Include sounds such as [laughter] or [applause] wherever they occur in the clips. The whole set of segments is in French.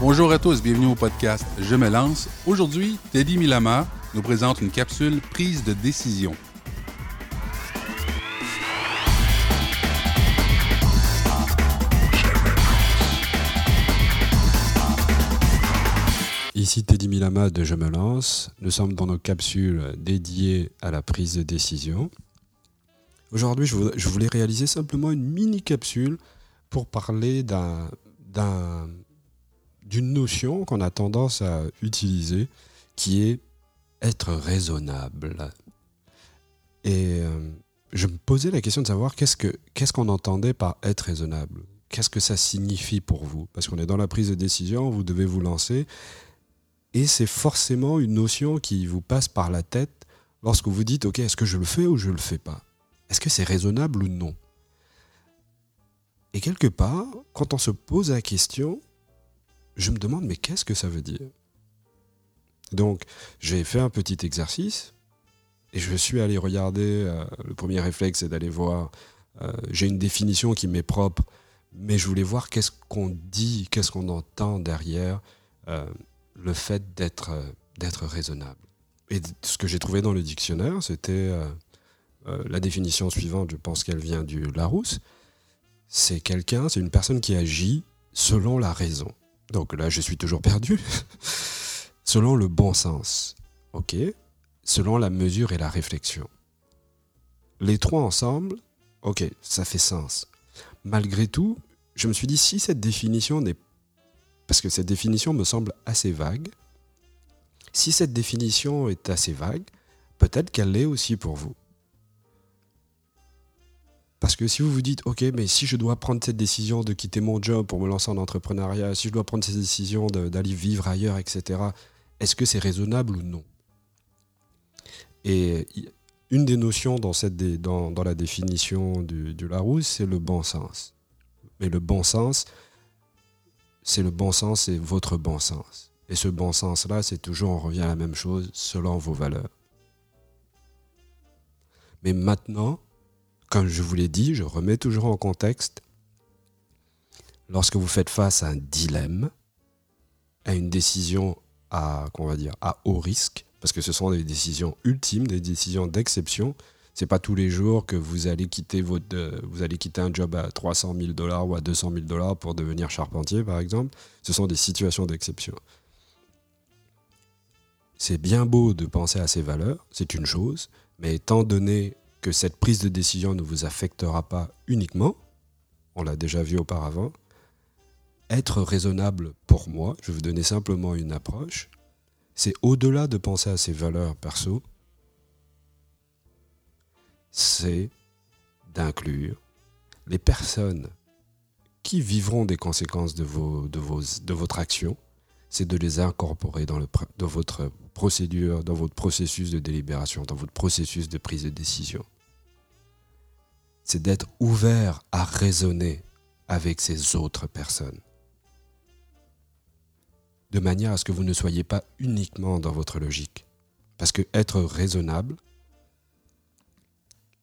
Bonjour à tous, bienvenue au podcast Je me lance. Aujourd'hui, Teddy Milama nous présente une capsule prise de décision. Ici Teddy Milama de Je me lance. Nous sommes dans nos capsules dédiées à la prise de décision. Aujourd'hui, je voulais réaliser simplement une mini capsule pour parler d'une notion qu'on a tendance à utiliser qui est être raisonnable. Et euh, je me posais la question de savoir qu'est-ce qu'on entendait par être raisonnable? Qu'est-ce que ça signifie pour vous? Parce qu'on est dans la prise de décision, vous devez vous lancer. Et c'est forcément une notion qui vous passe par la tête lorsque vous dites, OK, est-ce que je le fais ou je ne le fais pas? Est-ce que c'est raisonnable ou non? Et quelque part, quand on se pose la question, je me demande, mais qu'est-ce que ça veut dire? Donc, j'ai fait un petit exercice et je suis allé regarder, euh, le premier réflexe c'est d'aller voir, euh, j'ai une définition qui m'est propre, mais je voulais voir qu'est-ce qu'on dit, qu'est-ce qu'on entend derrière. Euh, le fait d'être d'être raisonnable. Et ce que j'ai trouvé dans le dictionnaire, c'était la définition suivante, je pense qu'elle vient du Larousse. C'est quelqu'un, c'est une personne qui agit selon la raison. Donc là, je suis toujours perdu. [laughs] selon le bon sens. OK Selon la mesure et la réflexion. Les trois ensemble, OK, ça fait sens. Malgré tout, je me suis dit, si cette définition n'est parce que cette définition me semble assez vague. Si cette définition est assez vague, peut-être qu'elle l'est aussi pour vous. Parce que si vous vous dites, OK, mais si je dois prendre cette décision de quitter mon job pour me lancer en entrepreneuriat, si je dois prendre cette décision d'aller vivre ailleurs, etc., est-ce que c'est raisonnable ou non? Et une des notions dans, cette, dans, la définition du, du Larousse, c'est le bon sens. Mais le bon sens, c'est le bon sens et votre bon sens. Et ce bon sens-là, c'est toujours, on revient à la même chose, selon vos valeurs. Mais maintenant, comme je vous l'ai dit, je remets toujours en contexte, lorsque vous faites face à un dilemme, à une décision à, qu'on va dire, à haut risque, parce que ce sont des décisions ultimes, des décisions d'exception, c'est pas tous les jours que vous allez quitter votre, euh, vous allez quitter un job à 300 000 dollars ou à 200 000 dollars pour devenir charpentier, par exemple. Ce sont des situations d'exception. C'est bien beau de penser à ces valeurs, c'est une chose, mais étant donné que cette prise de décision ne vous affectera pas uniquement, on l'a déjà vu auparavant, être raisonnable pour moi, je vais vous donner simplement une approche, c'est au-delà de penser à ces valeurs perso, c'est d'inclure les personnes qui vivront des conséquences de, de votre action, c'est de les incorporer dans, le, dans votre procédure, dans votre processus de délibération, dans votre processus de prise de décision. C'est d'être ouvert à raisonner avec ces autres personnes. De manière à ce que vous ne soyez pas uniquement dans votre logique. Parce que être raisonnable,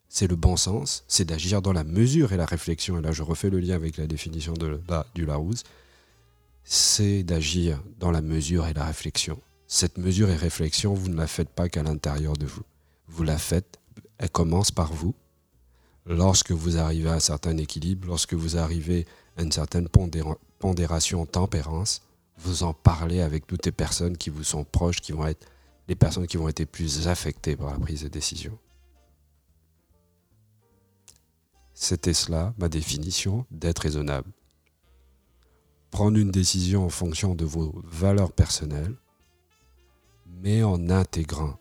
c'est le bon sens, c'est d'agir dans la mesure et la réflexion. Et là, je refais le lien avec la définition de, du Larousse. C'est d'agir dans la mesure et la réflexion. Cette mesure et réflexion, vous ne la faites pas qu'à l'intérieur de vous. Vous la faites, elle commence par vous. Lorsque vous arrivez à un certain équilibre, lorsque vous arrivez à une certaine pondération, tempérance, vous en parlez avec toutes les personnes qui vous sont proches, qui vont être les personnes qui vont être plus affectées par la prise de décision. C'était cela ma définition d'être raisonnable. Prendre une décision en fonction de vos valeurs personnelles, mais en intégrant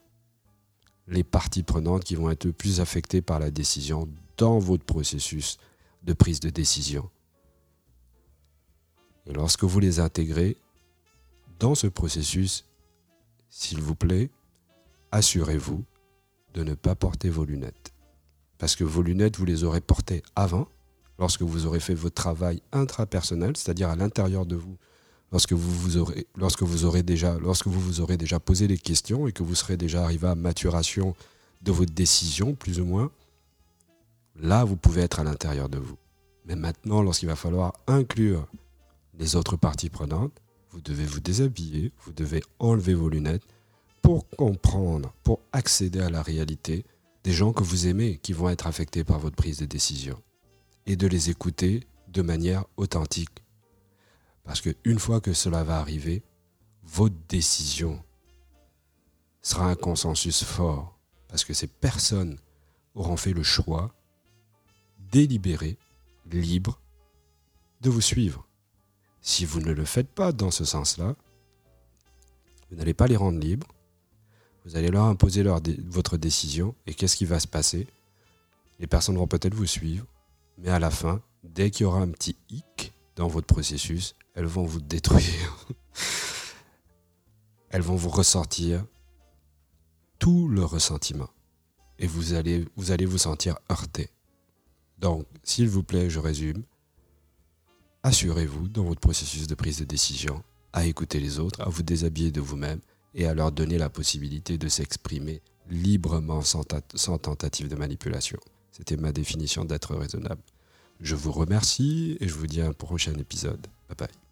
les parties prenantes qui vont être plus affectées par la décision dans votre processus de prise de décision. Et lorsque vous les intégrez dans ce processus, s'il vous plaît, assurez-vous de ne pas porter vos lunettes. Parce que vos lunettes, vous les aurez portées avant, lorsque vous aurez fait votre travail intrapersonnel, c'est-à-dire à, l'intérieur de vous, lorsque vous, aurez déjà, lorsque vous vous aurez déjà posé les questions et que vous serez déjà arrivé à maturation de votre décision, plus ou moins, là, vous pouvez être à l'intérieur de vous. Mais maintenant, lorsqu'il va falloir inclure les autres parties prenantes, vous devez vous déshabiller, vous devez enlever vos lunettes pour comprendre, pour accéder à la réalité des gens que vous aimez qui vont être affectés par votre prise de décision et de les écouter de manière authentique. Parce qu'une fois que cela va arriver, votre décision sera un consensus fort. Parce que ces personnes auront fait le choix délibéré, libre, de vous suivre. Si vous ne le faites pas dans ce sens-là, vous n'allez pas les rendre libres, vous allez leur imposer votre décision, et qu'est-ce qui va se passer? Les personnes vont peut-être vous suivre, mais à la fin, dès qu'il y aura un petit hic dans votre processus, elles vont vous détruire. [laughs] elles vont vous ressortir tout le ressentiment. Et vous allez, vous allez vous sentir heurté. Donc, s'il vous plaît, je résume. Assurez-vous dans votre processus de prise de décision à écouter les autres, à vous déshabiller de vous-même et à leur donner la possibilité de s'exprimer librement sans, sans tentative de manipulation. C'était ma définition d'être raisonnable. Je vous remercie et je vous dis à un prochain épisode. Bye bye.